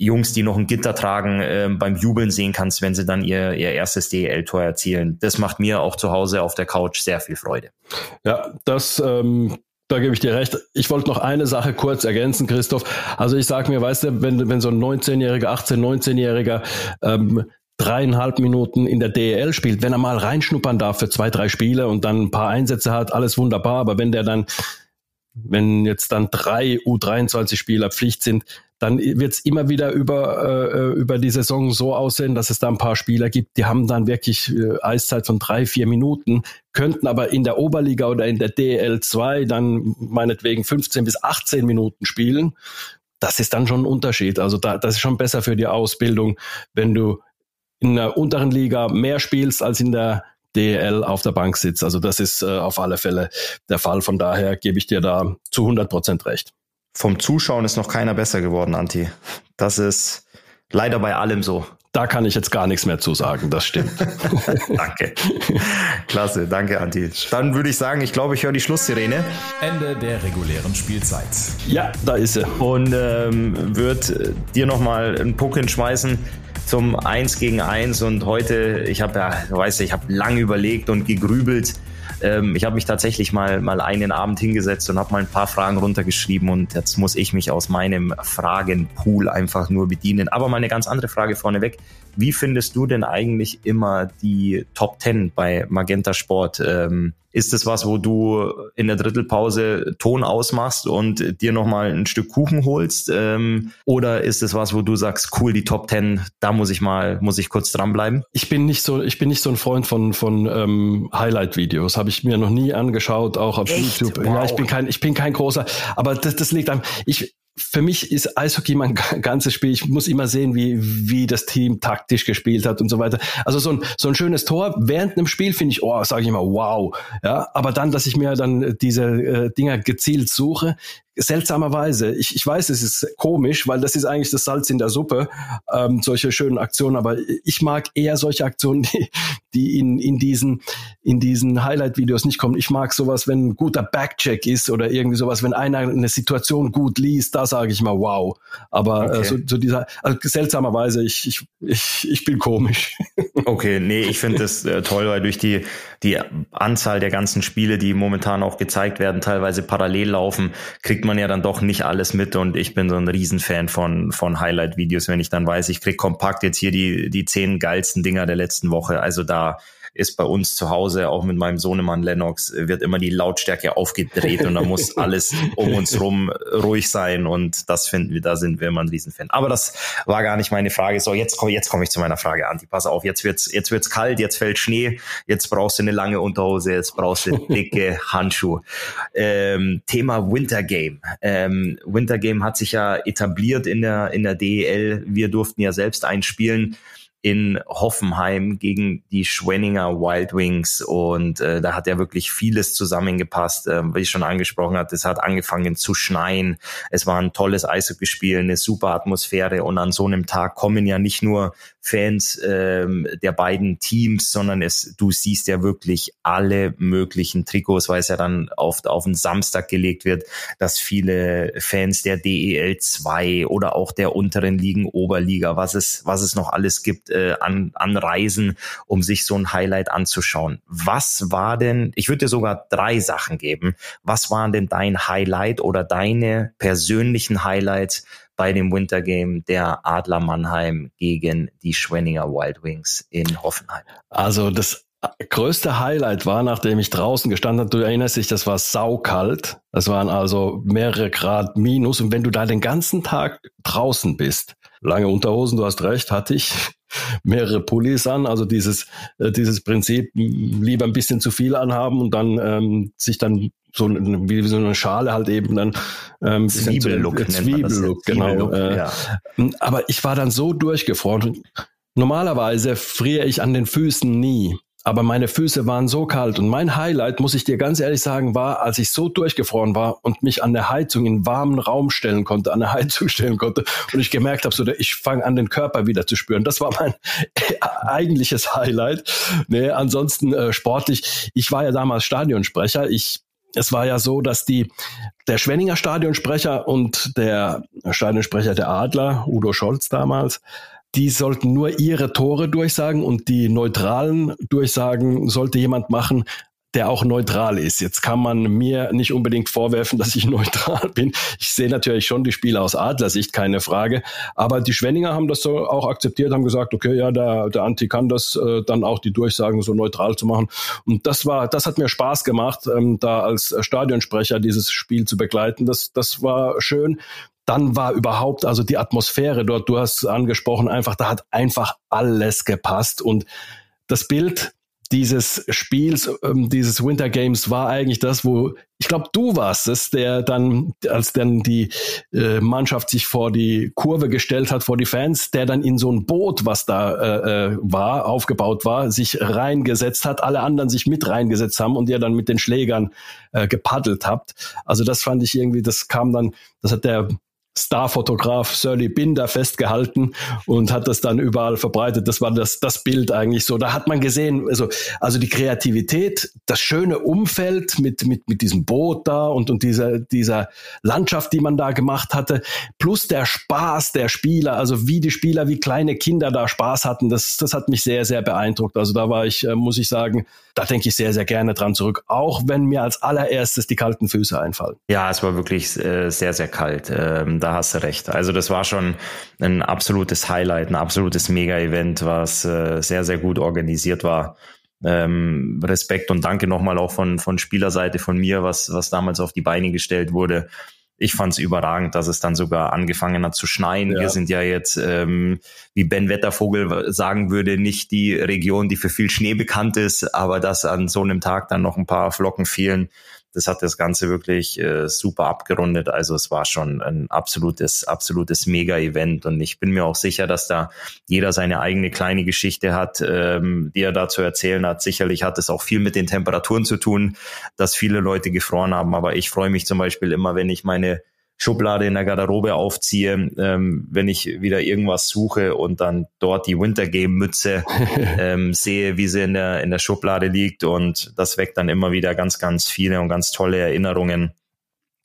S3: Jungs, die noch ein Gitter tragen, äh, beim Jubeln sehen kannst, wenn sie dann ihr, ihr erstes DL-Tor erzielen. Das macht mir auch zu Hause auf der Couch sehr viel Freude.
S4: Ja, das ähm, da gebe ich dir recht. Ich wollte noch eine Sache kurz ergänzen, Christoph. Also ich sage mir, weißt du, wenn, wenn so ein 19-Jähriger, 18-, 19-Jähriger ähm, dreieinhalb Minuten in der DEL spielt, wenn er mal reinschnuppern darf für zwei, drei Spiele und dann ein paar Einsätze hat, alles wunderbar. Aber wenn der dann, wenn jetzt dann drei U23-Spieler Pflicht sind, dann wird es immer wieder über, äh, über die Saison so aussehen, dass es da ein paar Spieler gibt, die haben dann wirklich äh, Eiszeit von drei, vier Minuten, könnten aber in der Oberliga oder in der DL2 dann meinetwegen 15 bis 18 Minuten spielen. Das ist dann schon ein Unterschied. Also da, das ist schon besser für die Ausbildung, wenn du in der unteren Liga mehr spielst als in der DL auf der Bank sitzt. Also das ist äh, auf alle Fälle der Fall. Von daher gebe ich dir da zu 100 Prozent recht
S3: vom Zuschauen ist noch keiner besser geworden, Anti. Das ist leider bei allem so.
S4: Da kann ich jetzt gar nichts mehr zu sagen, das stimmt.
S3: danke. Klasse, danke, Anti. Dann würde ich sagen, ich glaube, ich höre die Schlusssirene.
S2: Ende der regulären Spielzeit.
S4: Ja, da ist sie.
S3: Und ähm, wird dir nochmal einen Puck hinschmeißen zum 1 gegen 1. Und heute, ich habe ja, weißt du, ich habe lange überlegt und gegrübelt ähm, ich habe mich tatsächlich mal, mal einen Abend hingesetzt und habe mal ein paar Fragen runtergeschrieben und jetzt muss ich mich aus meinem Fragenpool einfach nur bedienen. Aber mal eine ganz andere Frage vorneweg. Wie findest du denn eigentlich immer die Top 10 bei Magenta Sport? Ähm, ist es was, wo du in der Drittelpause Ton ausmachst und dir nochmal ein Stück Kuchen holst? Ähm, oder ist es was, wo du sagst, cool, die Top 10, da muss ich mal, muss ich kurz dranbleiben?
S4: Ich bin nicht so, ich bin nicht so ein Freund von, von ähm, Highlight-Videos. Habe ich mir noch nie angeschaut, auch auf Echt? YouTube. Wow. Ja, ich bin kein, ich bin kein großer, aber das, das liegt am, ich, für mich ist Eishockey mein ganzes Spiel. Ich muss immer sehen, wie, wie das Team taktisch gespielt hat und so weiter. Also so ein, so ein schönes Tor während einem Spiel finde ich, oh, sage ich immer, wow. Ja, aber dann, dass ich mir dann diese äh, Dinger gezielt suche, seltsamerweise, ich, ich weiß, es ist komisch, weil das ist eigentlich das Salz in der Suppe, ähm, solche schönen Aktionen, aber ich mag eher solche Aktionen, die, die in, in diesen, in diesen Highlight-Videos nicht kommen. Ich mag sowas, wenn ein guter Backcheck ist oder irgendwie sowas, wenn einer eine Situation gut liest, da sage ich mal wow. Aber äh, okay. äh, so, so dieser, also seltsamerweise, ich, ich, ich, ich bin komisch.
S3: Okay, nee, ich finde das äh, toll, weil durch die, die Anzahl der ganzen Spiele, die momentan auch gezeigt werden, teilweise parallel laufen, kriegt man ja dann doch nicht alles mit und ich bin so ein Riesenfan von, von Highlight-Videos, wenn ich dann weiß, ich krieg kompakt jetzt hier die, die zehn geilsten Dinger der letzten Woche. Also da, ist bei uns zu Hause, auch mit meinem Sohnemann Lennox, wird immer die Lautstärke aufgedreht und da muss alles um uns rum ruhig sein und das finden wir, da sind wir immer ein Riesenfan. Aber das war gar nicht meine Frage. So, jetzt komme jetzt komme ich zu meiner Frage, Anti. Pass auf, jetzt wird's, jetzt wird's kalt, jetzt fällt Schnee, jetzt brauchst du eine lange Unterhose, jetzt brauchst du dicke Handschuhe. Ähm, Thema Winter Game. Ähm, Winter Game hat sich ja etabliert in der, in der DEL. Wir durften ja selbst einspielen in Hoffenheim gegen die Schwenninger Wild Wings. Und äh, da hat ja wirklich vieles zusammengepasst, äh, wie ich schon angesprochen hatte. Es hat angefangen zu schneien, es war ein tolles Eishockeyspiel, eine super Atmosphäre. Und an so einem Tag kommen ja nicht nur Fans ähm, der beiden Teams, sondern es, du siehst ja wirklich alle möglichen Trikots, weil es ja dann oft auf den Samstag gelegt wird, dass viele Fans der DEL 2 oder auch der unteren Ligen Oberliga, was es, was es noch alles gibt, äh, an, an Reisen, um sich so ein Highlight anzuschauen. Was war denn, ich würde dir sogar drei Sachen geben, was waren denn dein Highlight oder deine persönlichen Highlights bei dem Winter der Adler Mannheim gegen die Schwenninger Wild Wings in Hoffenheim?
S4: Also das größte Highlight war, nachdem ich draußen gestanden habe, du erinnerst dich, das war saukalt. Das waren also mehrere Grad minus. Und wenn du da den ganzen Tag draußen bist, lange Unterhosen, du hast recht, hatte ich mehrere Pullis an, also dieses, äh, dieses Prinzip, lieber ein bisschen zu viel anhaben und dann ähm, sich dann so wie so eine Schale halt eben dann
S3: ähm, Zwiebellook,
S4: Zwiebellook, genau. Zwiebellook, äh, ja. Aber ich war dann so durchgefroren. Normalerweise friere ich an den Füßen nie. Aber meine Füße waren so kalt und mein Highlight, muss ich dir ganz ehrlich sagen, war, als ich so durchgefroren war und mich an der Heizung in warmen Raum stellen konnte, an der Heizung stellen konnte und ich gemerkt habe, so, ich fange an, den Körper wieder zu spüren. Das war mein eigentliches Highlight. Nee, ansonsten äh, sportlich, ich war ja damals Stadionsprecher. Ich es war ja so, dass die, der Schwenninger Stadionsprecher und der Stadionsprecher der Adler, Udo Scholz damals, die sollten nur ihre Tore durchsagen und die neutralen Durchsagen sollte jemand machen, der auch neutral ist. Jetzt kann man mir nicht unbedingt vorwerfen, dass ich neutral bin. Ich sehe natürlich schon die Spiele aus Adlersicht, keine Frage. Aber die Schwenninger haben das so auch akzeptiert, haben gesagt, okay, ja, der, der Anti kann das, äh, dann auch die Durchsagen so neutral zu machen. Und das war, das hat mir Spaß gemacht, ähm, da als Stadionsprecher dieses Spiel zu begleiten. Das, das war schön dann war überhaupt, also die Atmosphäre dort, du hast angesprochen, einfach, da hat einfach alles gepasst und das Bild dieses Spiels, ähm, dieses Winter Games war eigentlich das, wo ich glaube, du warst es, der dann, als dann die äh, Mannschaft sich vor die Kurve gestellt hat, vor die Fans, der dann in so ein Boot, was da äh, äh war, aufgebaut war, sich reingesetzt hat, alle anderen sich mit reingesetzt haben und ihr dann mit den Schlägern äh, gepaddelt habt. Also das fand ich irgendwie, das kam dann, das hat der Starfotograf Surly Binder festgehalten und hat das dann überall verbreitet. Das war das, das Bild eigentlich so. Da hat man gesehen, also, also die Kreativität, das schöne Umfeld mit, mit, mit diesem Boot da und, und dieser, dieser Landschaft, die man da gemacht hatte, plus der Spaß der Spieler, also wie die Spieler, wie kleine Kinder da Spaß hatten, das, das hat mich sehr, sehr beeindruckt. Also da war ich, äh, muss ich sagen, da denke ich sehr, sehr gerne dran zurück, auch wenn mir als allererstes die kalten Füße einfallen.
S3: Ja, es war wirklich äh, sehr, sehr kalt. Ähm, da hast du recht. Also das war schon ein absolutes Highlight, ein absolutes Mega-Event, was äh, sehr, sehr gut organisiert war. Ähm, Respekt und danke nochmal auch von, von Spielerseite von mir, was, was damals auf die Beine gestellt wurde. Ich fand es überragend, dass es dann sogar angefangen hat zu schneien. Ja. Wir sind ja jetzt, ähm, wie Ben Wettervogel sagen würde, nicht die Region, die für viel Schnee bekannt ist, aber dass an so einem Tag dann noch ein paar Flocken fielen, das hat das Ganze wirklich äh, super abgerundet. Also es war schon ein absolutes, absolutes Mega-Event und ich bin mir auch sicher, dass da jeder seine eigene kleine Geschichte hat, ähm, die er da zu erzählen hat. Sicherlich hat es auch viel mit den Temperaturen zu tun, dass viele Leute gefroren haben, aber ich freue mich zum Beispiel immer, wenn ich meine Schublade in der Garderobe aufziehe, ähm, wenn ich wieder irgendwas suche und dann dort die Wintergame Mütze ähm, sehe, wie sie in der, in der Schublade liegt und das weckt dann immer wieder ganz, ganz viele und ganz tolle Erinnerungen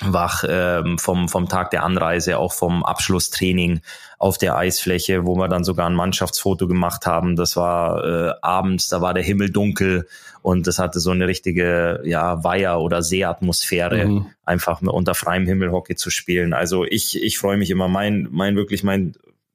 S3: wach ähm, vom, vom Tag der Anreise, auch vom Abschlusstraining auf der Eisfläche, wo wir dann sogar ein Mannschaftsfoto gemacht haben. Das war äh, abends, da war der Himmel dunkel und das hatte so eine richtige ja, Weiher- oder Seeatmosphäre, mhm. einfach unter freiem Himmel Hockey zu spielen. Also ich, ich freue mich immer, mein, mein wirklich mein,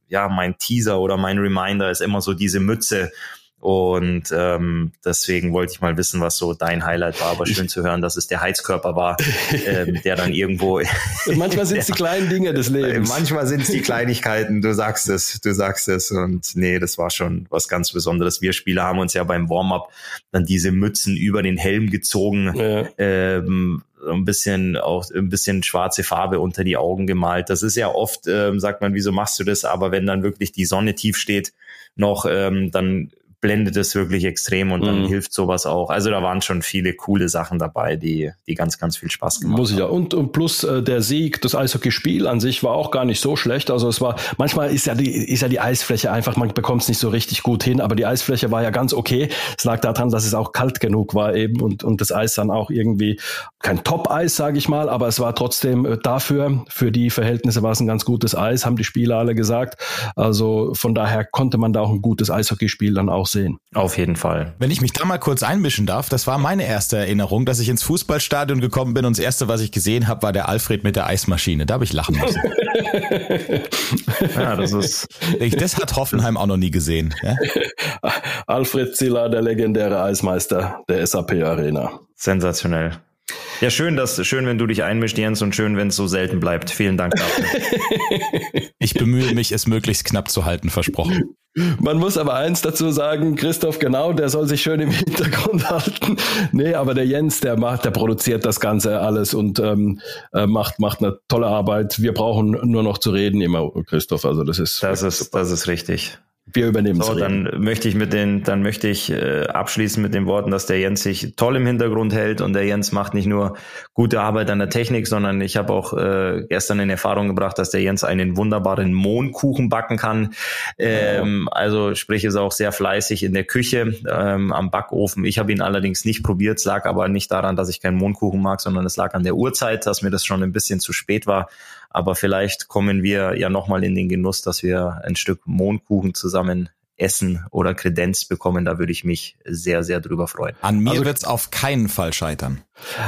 S3: ja, mein Teaser oder mein Reminder ist immer so diese Mütze, und ähm, deswegen wollte ich mal wissen, was so dein Highlight war. Aber schön zu hören, dass es der Heizkörper war, ähm, der dann irgendwo.
S4: manchmal sind es die kleinen Dinge des Lebens.
S3: Manchmal sind es die Kleinigkeiten. Du sagst es, du sagst es. Und nee, das war schon was ganz Besonderes. Wir Spieler haben uns ja beim Warm-up dann diese Mützen über den Helm gezogen. Ja. Ähm, ein bisschen auch ein bisschen schwarze Farbe unter die Augen gemalt. Das ist ja oft, ähm, sagt man, wieso machst du das? Aber wenn dann wirklich die Sonne tief steht, noch, ähm, dann blendet es wirklich extrem und dann mhm. hilft sowas auch. Also da waren schon viele coole Sachen dabei, die, die ganz, ganz viel Spaß gemacht
S4: Muss ich ja. Und, und plus äh, der Sieg, das Eishockeyspiel an sich war auch gar nicht so schlecht. Also es war, manchmal ist ja die, ist ja die Eisfläche einfach, man bekommt es nicht so richtig gut hin, aber die Eisfläche war ja ganz okay. Es lag daran, dass es auch kalt genug war eben und, und das Eis dann auch irgendwie kein Top-Eis, sage ich mal, aber es war trotzdem äh, dafür, für die Verhältnisse war es ein ganz gutes Eis, haben die Spieler alle gesagt. Also von daher konnte man da auch ein gutes Eishockeyspiel dann auch sehen.
S3: Auf jeden Fall.
S2: Wenn ich mich da mal kurz einmischen darf, das war meine erste Erinnerung, dass ich ins Fußballstadion gekommen bin und das erste, was ich gesehen habe, war der Alfred mit der Eismaschine. Da habe ich lachen müssen. ja, das ist. Ich, das hat Hoffenheim auch noch nie gesehen. Ja?
S4: Alfred Ziller, der legendäre Eismeister der SAP Arena.
S3: Sensationell. Ja, schön, dass, schön, wenn du dich einmischst, Jens, und schön, wenn es so selten bleibt. Vielen Dank dafür.
S2: ich bemühe mich, es möglichst knapp zu halten, versprochen.
S4: Man muss aber eins dazu sagen, Christoph, genau, der soll sich schön im Hintergrund halten. Nee, aber der Jens, der macht, der produziert das Ganze alles und ähm, äh, macht, macht eine tolle Arbeit. Wir brauchen nur noch zu reden immer, Christoph. Also das ist.
S3: Das ist, das ist richtig.
S4: Wir übernehmen
S3: so, dann möchte ich mit den, dann möchte ich äh, abschließen mit den Worten, dass der Jens sich toll im Hintergrund hält und der Jens macht nicht nur gute Arbeit an der Technik, sondern ich habe auch äh, gestern in Erfahrung gebracht, dass der Jens einen wunderbaren Mohnkuchen backen kann. Ähm, ja. Also sprich ist auch sehr fleißig in der Küche ähm, am Backofen. Ich habe ihn allerdings nicht probiert, es lag aber nicht daran, dass ich keinen Mohnkuchen mag, sondern es lag an der Uhrzeit, dass mir das schon ein bisschen zu spät war. Aber vielleicht kommen wir ja nochmal in den Genuss, dass wir ein Stück Mondkuchen zusammen essen oder Kredenz bekommen. Da würde ich mich sehr, sehr drüber freuen.
S2: An mir also, wird es auf keinen Fall scheitern.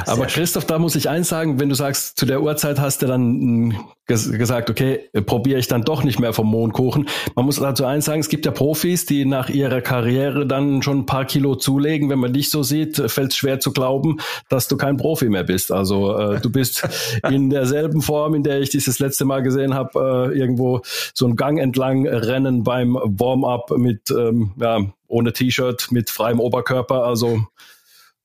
S4: Aber Christoph, da muss ich eins sagen, wenn du sagst, zu der Uhrzeit hast du dann hm, gesagt, okay, probiere ich dann doch nicht mehr vom Mondkuchen. Man muss dazu eins sagen, es gibt ja Profis, die nach ihrer Karriere dann schon ein paar Kilo zulegen. Wenn man dich so sieht, fällt es schwer zu glauben, dass du kein Profi mehr bist. Also äh, du bist in derselben Form, in der ich dich das letzte Mal gesehen habe, äh, irgendwo so einen Gang entlang rennen beim Warm-up mit ähm, ja, ohne T-Shirt, mit freiem Oberkörper. Also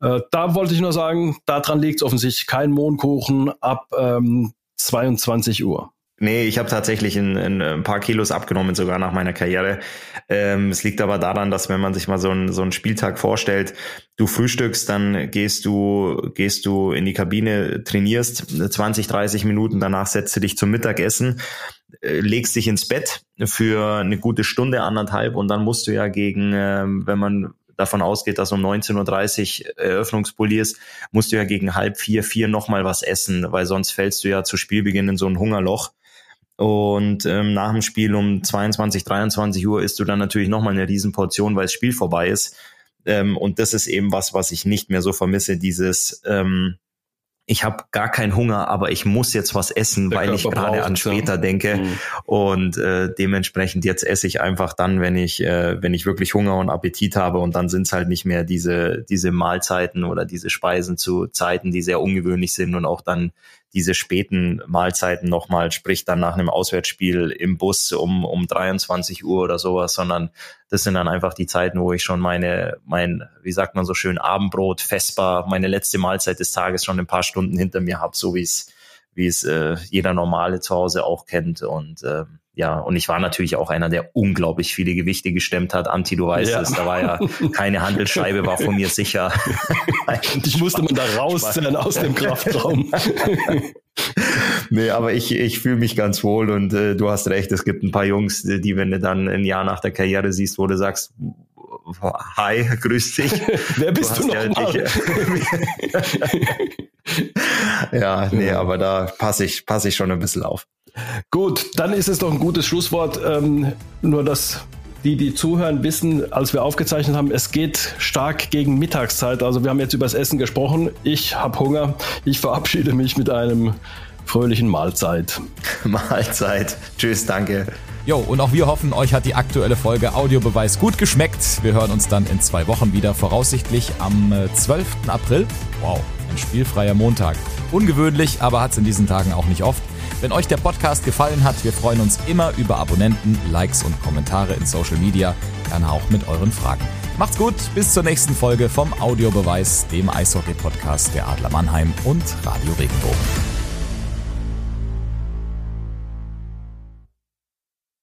S4: äh, da wollte ich nur sagen, daran liegt offensichtlich kein Mondkuchen ab ähm, 22 Uhr.
S3: Nee, ich habe tatsächlich ein, ein, paar Kilos abgenommen, sogar nach meiner Karriere. Ähm, es liegt aber daran, dass wenn man sich mal so, ein, so einen Spieltag vorstellt, du frühstückst, dann gehst du, gehst du in die Kabine, trainierst 20, 30 Minuten, danach setzt du dich zum Mittagessen, äh, legst dich ins Bett für eine gute Stunde, anderthalb und dann musst du ja gegen, äh, wenn man davon ausgeht, dass um 19.30 Uhr Eröffnungsbully ist, musst du ja gegen halb vier, vier nochmal was essen, weil sonst fällst du ja zu Spielbeginn in so ein Hungerloch. Und ähm, nach dem Spiel um 22, 23 Uhr isst du dann natürlich nochmal eine Riesenportion, weil das Spiel vorbei ist. Ähm, und das ist eben was, was ich nicht mehr so vermisse, dieses ähm, ich habe gar keinen Hunger, aber ich muss jetzt was essen, Der weil Körper ich gerade an später ja. denke. Mhm. Und äh, dementsprechend jetzt esse ich einfach dann, wenn ich, äh, wenn ich wirklich Hunger und Appetit habe. Und dann sind es halt nicht mehr diese, diese Mahlzeiten oder diese Speisen zu Zeiten, die sehr ungewöhnlich sind und auch dann diese späten Mahlzeiten nochmal, sprich dann nach einem Auswärtsspiel im Bus um, um 23 Uhr oder sowas, sondern das sind dann einfach die Zeiten, wo ich schon meine, mein, wie sagt man so schön, Abendbrot, Vesper, meine letzte Mahlzeit des Tages schon ein paar Stunden hinter mir habe, so wie es wie es äh, jeder normale zu Hause auch kennt. Und äh, ja, und ich war natürlich auch einer, der unglaublich viele Gewichte gestemmt hat. Anti, du weißt ja. es, da war ja keine Handelsscheibe, war von mir sicher.
S4: ich musste man da rauszählen aus dem Kraftraum.
S3: nee, aber ich, ich fühle mich ganz wohl und äh, du hast recht, es gibt ein paar Jungs, die, wenn du dann ein Jahr nach der Karriere siehst, wo du sagst, hi, grüß dich.
S4: Wer bist du, du noch ja,
S3: ja, nee, aber da passe ich, passe ich schon ein bisschen auf.
S4: Gut, dann ist es doch ein gutes Schlusswort. Ähm, nur, dass die, die zuhören, wissen, als wir aufgezeichnet haben, es geht stark gegen Mittagszeit. Also wir haben jetzt über das Essen gesprochen. Ich habe Hunger. Ich verabschiede mich mit einem fröhlichen Mahlzeit.
S3: Mahlzeit. Tschüss, danke.
S2: Jo, und auch wir hoffen, euch hat die aktuelle Folge Audiobeweis gut geschmeckt. Wir hören uns dann in zwei Wochen wieder, voraussichtlich am 12. Äh, April. Wow, ein spielfreier Montag. Ungewöhnlich, aber hat es in diesen Tagen auch nicht oft. Wenn euch der Podcast gefallen hat, wir freuen uns immer über Abonnenten, Likes und Kommentare in Social Media, gerne auch mit euren Fragen. Macht's gut, bis zur nächsten Folge vom Audiobeweis, dem Eishockey-Podcast der Adler Mannheim und Radio Regenbogen.